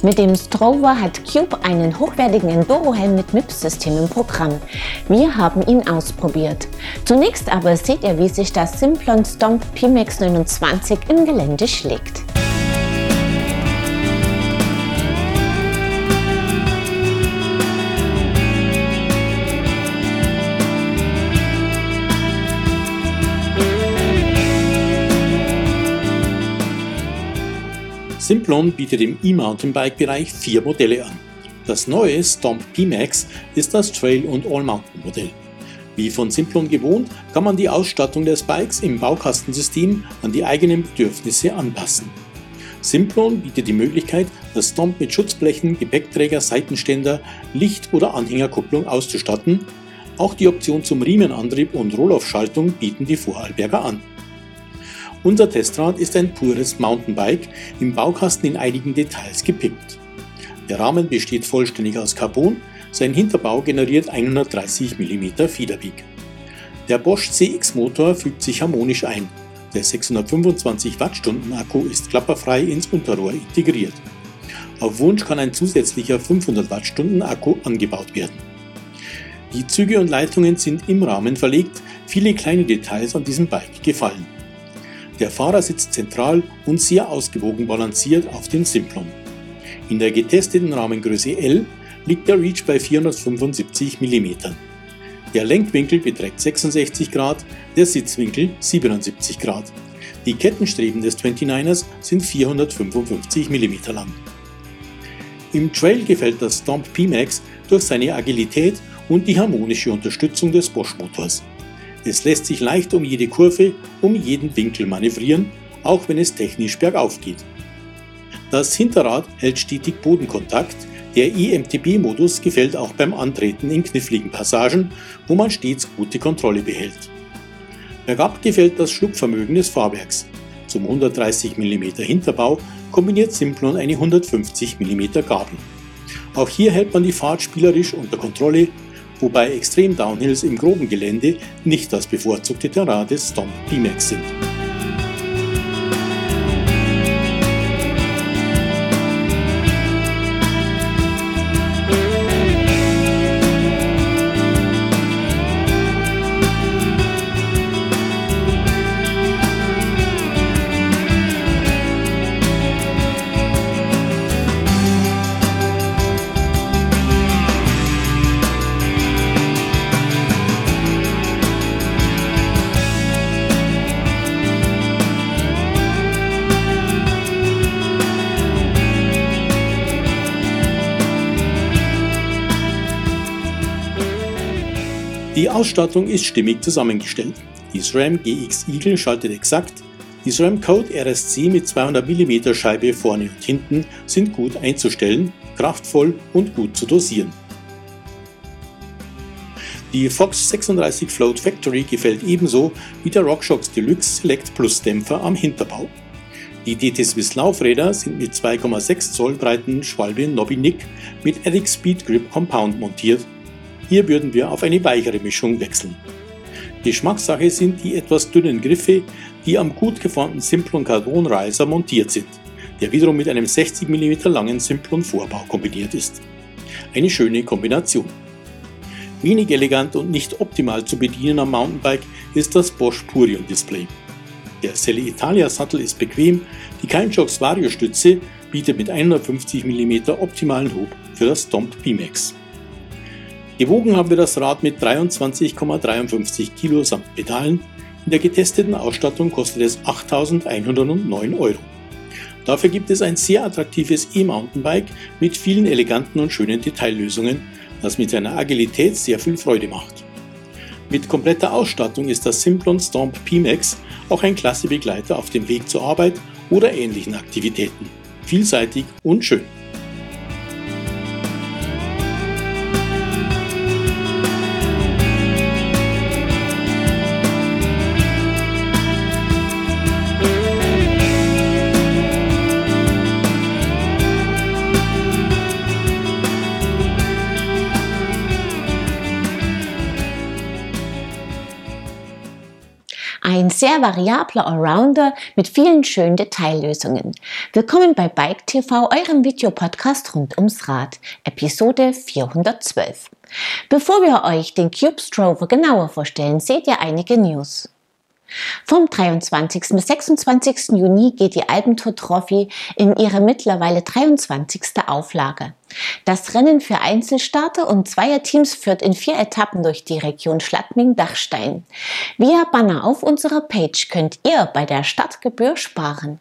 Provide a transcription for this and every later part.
Mit dem Strover hat Cube einen hochwertigen Enduro-Helm mit MIPS-System im Programm. Wir haben ihn ausprobiert. Zunächst aber seht ihr, wie sich das Simplon Stomp Pimax 29 im Gelände schlägt. Simplon bietet im E-Mountainbike-Bereich vier Modelle an. Das neue Stomp P-Max ist das Trail- und All-Mountain-Modell. Wie von Simplon gewohnt, kann man die Ausstattung des Bikes im Baukastensystem an die eigenen Bedürfnisse anpassen. Simplon bietet die Möglichkeit, das Stomp mit Schutzblechen, Gepäckträger, Seitenständer, Licht- oder Anhängerkupplung auszustatten. Auch die Option zum Riemenantrieb und Rollaufschaltung bieten die Vorarlberger an. Unser Testrad ist ein pures Mountainbike, im Baukasten in einigen Details gepimpt. Der Rahmen besteht vollständig aus Carbon, sein Hinterbau generiert 130 mm Federweg. Der Bosch CX Motor fügt sich harmonisch ein. Der 625 Wattstunden Akku ist klapperfrei ins Unterrohr integriert. Auf Wunsch kann ein zusätzlicher 500 Wattstunden Akku angebaut werden. Die Züge und Leitungen sind im Rahmen verlegt, viele kleine Details an diesem Bike gefallen. Der Fahrer sitzt zentral und sehr ausgewogen balanciert auf den Simplon. In der getesteten Rahmengröße L liegt der Reach bei 475 mm. Der Lenkwinkel beträgt 66 Grad, der Sitzwinkel 77 Grad. Die Kettenstreben des 29ers sind 455 mm lang. Im Trail gefällt das Stomp P-Max durch seine Agilität und die harmonische Unterstützung des Bosch-Motors. Es lässt sich leicht um jede Kurve, um jeden Winkel manövrieren, auch wenn es technisch bergauf geht. Das Hinterrad hält stetig Bodenkontakt, der EMTB-Modus gefällt auch beim Antreten in kniffligen Passagen, wo man stets gute Kontrolle behält. Bergab gefällt das Schluckvermögen des Fahrwerks. Zum 130 mm Hinterbau kombiniert Simplon eine 150 mm Gabel. Auch hier hält man die Fahrt spielerisch unter Kontrolle wobei Extrem Downhills im groben Gelände nicht das bevorzugte Terrain des Stomp B-Max sind. Die Ausstattung ist stimmig zusammengestellt. Die SRAM GX Eagle schaltet exakt, die SRAM Code RSC mit 200 mm Scheibe vorne und hinten sind gut einzustellen, kraftvoll und gut zu dosieren. Die Fox 36 Float Factory gefällt ebenso wie der RockShox Deluxe Select Plus Dämpfer am Hinterbau. Die DT Swiss Laufräder sind mit 2,6 Zoll breiten Schwalbe Nobby Nick mit Eric Speed Grip Compound montiert hier würden wir auf eine weichere Mischung wechseln. Geschmackssache sind die etwas dünnen Griffe, die am gut geformten Simplon Carbon Riser montiert sind, der wiederum mit einem 60 mm langen Simplon Vorbau kombiniert ist. Eine schöne Kombination. Wenig elegant und nicht optimal zu bedienen am Mountainbike ist das Bosch Purion Display. Der Selle Italia Sattel ist bequem, die Keinshocks Vario Stütze bietet mit 150 mm optimalen Hub für das Stomp B-Max. Gewogen haben wir das Rad mit 23,53 Kilo samt Pedalen. In der getesteten Ausstattung kostet es 8.109 Euro. Dafür gibt es ein sehr attraktives E-Mountainbike mit vielen eleganten und schönen Detaillösungen, das mit seiner Agilität sehr viel Freude macht. Mit kompletter Ausstattung ist das Simplon Stomp P-Max auch ein klasse Begleiter auf dem Weg zur Arbeit oder ähnlichen Aktivitäten. Vielseitig und schön. Ein sehr variabler Allrounder mit vielen schönen Detaillösungen. Willkommen bei Bike TV, eurem Videopodcast rund ums Rad, Episode 412. Bevor wir euch den Cube Strover genauer vorstellen, seht ihr einige News. Vom 23. bis 26. Juni geht die Alpentour Trophy in ihre mittlerweile 23. Auflage. Das Rennen für Einzelstarter und Zweierteams führt in vier Etappen durch die Region Schladming-Dachstein. Via Banner auf unserer Page könnt ihr bei der Stadtgebühr sparen.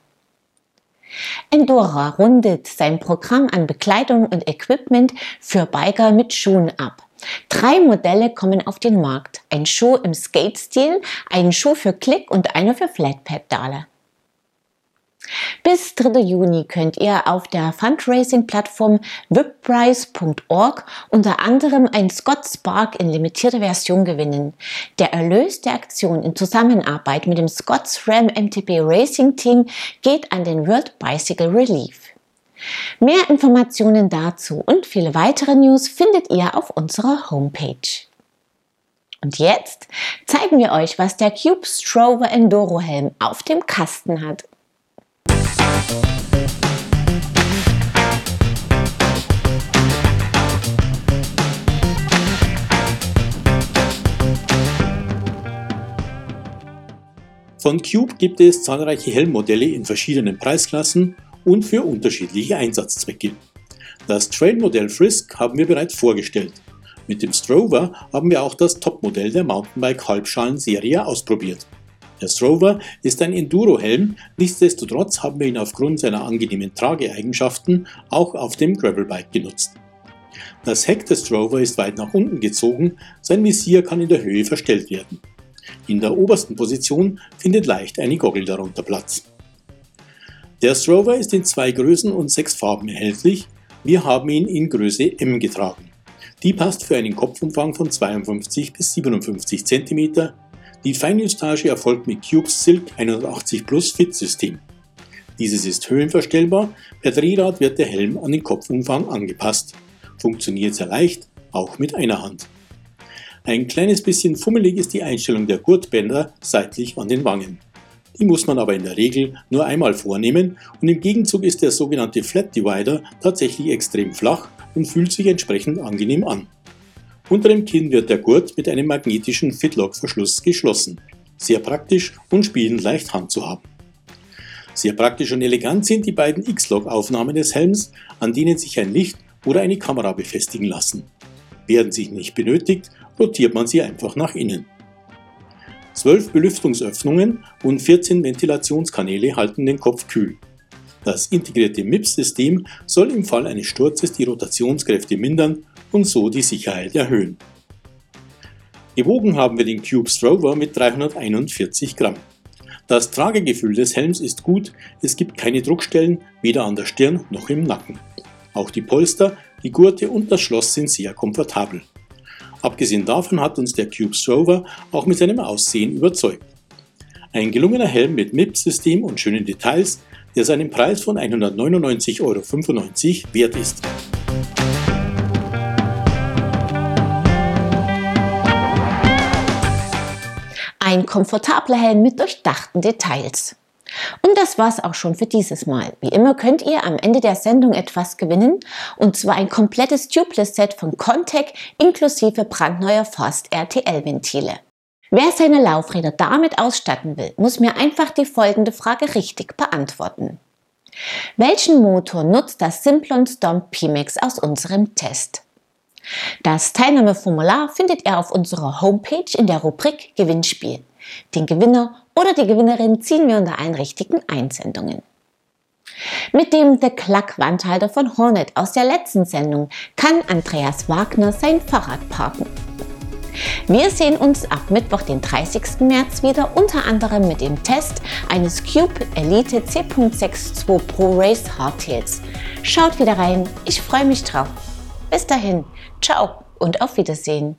Endora rundet sein Programm an Bekleidung und Equipment für Biker mit Schuhen ab. Drei Modelle kommen auf den Markt. Ein Schuh im Skate-Stil, ein Schuh für Klick und einer für Flatpedale. Bis 3. Juni könnt ihr auf der Fundraising-Plattform webprice.org unter anderem ein Scott Spark in limitierter Version gewinnen. Der Erlös der Aktion in Zusammenarbeit mit dem Scott SRAM MTB Racing Team geht an den World Bicycle Relief. Mehr Informationen dazu und viele weitere News findet ihr auf unserer Homepage. Und jetzt zeigen wir euch, was der Cube Strover Enduro Helm auf dem Kasten hat. Von Cube gibt es zahlreiche Helmmodelle in verschiedenen Preisklassen und für unterschiedliche Einsatzzwecke. Das Trail-Modell Frisk haben wir bereits vorgestellt. Mit dem Strover haben wir auch das Topmodell der Mountainbike-Halbschalen-Serie ausprobiert. Der Strover ist ein Enduro-Helm, nichtsdestotrotz haben wir ihn aufgrund seiner angenehmen Trageeigenschaften auch auf dem Gravelbike genutzt. Das Heck des Strover ist weit nach unten gezogen, sein Visier kann in der Höhe verstellt werden. In der obersten Position findet leicht eine Goggle darunter Platz. Der Strover ist in zwei Größen und sechs Farben erhältlich. Wir haben ihn in Größe M getragen. Die passt für einen Kopfumfang von 52 bis 57 cm. Die Feinjustage erfolgt mit Cubes Silk 180 Plus Fit System. Dieses ist höhenverstellbar, per Drehrad wird der Helm an den Kopfumfang angepasst. Funktioniert sehr leicht, auch mit einer Hand. Ein kleines bisschen fummelig ist die Einstellung der Gurtbänder seitlich an den Wangen. Die muss man aber in der Regel nur einmal vornehmen und im Gegenzug ist der sogenannte Flat Divider tatsächlich extrem flach und fühlt sich entsprechend angenehm an. Unter dem Kinn wird der Gurt mit einem magnetischen Fitlock-Verschluss geschlossen. Sehr praktisch und spielend leicht handzuhaben. Sehr praktisch und elegant sind die beiden X-Log-Aufnahmen des Helms, an denen sich ein Licht oder eine Kamera befestigen lassen. Werden sie nicht benötigt, rotiert man sie einfach nach innen. 12 Belüftungsöffnungen und 14 Ventilationskanäle halten den Kopf kühl. Das integrierte MIPS-System soll im Fall eines Sturzes die Rotationskräfte mindern und so die Sicherheit erhöhen. Gewogen haben wir den Cube Strover mit 341 Gramm. Das Tragegefühl des Helms ist gut, es gibt keine Druckstellen, weder an der Stirn noch im Nacken. Auch die Polster, die Gurte und das Schloss sind sehr komfortabel. Abgesehen davon hat uns der Cube Rover auch mit seinem Aussehen überzeugt. Ein gelungener Helm mit MIP-System und schönen Details, der seinen Preis von 199,95 Euro wert ist. Ein komfortabler Helm mit durchdachten Details. Und das war's auch schon für dieses Mal. Wie immer könnt ihr am Ende der Sendung etwas gewinnen, und zwar ein komplettes Tubeless-Set von Contec inklusive brandneuer Fast RTL-Ventile. Wer seine Laufräder damit ausstatten will, muss mir einfach die folgende Frage richtig beantworten. Welchen Motor nutzt das Simplon Stomp Pimax aus unserem Test? Das Teilnahmeformular findet ihr auf unserer Homepage in der Rubrik Gewinnspiel. Den Gewinner oder die Gewinnerin ziehen wir unter allen richtigen Einsendungen. Mit dem The Cluck Wandhalter von Hornet aus der letzten Sendung kann Andreas Wagner sein Fahrrad parken. Wir sehen uns ab Mittwoch, den 30. März wieder, unter anderem mit dem Test eines Cube Elite C.62 Pro Race Hardtails. Schaut wieder rein, ich freue mich drauf. Bis dahin, ciao und auf Wiedersehen.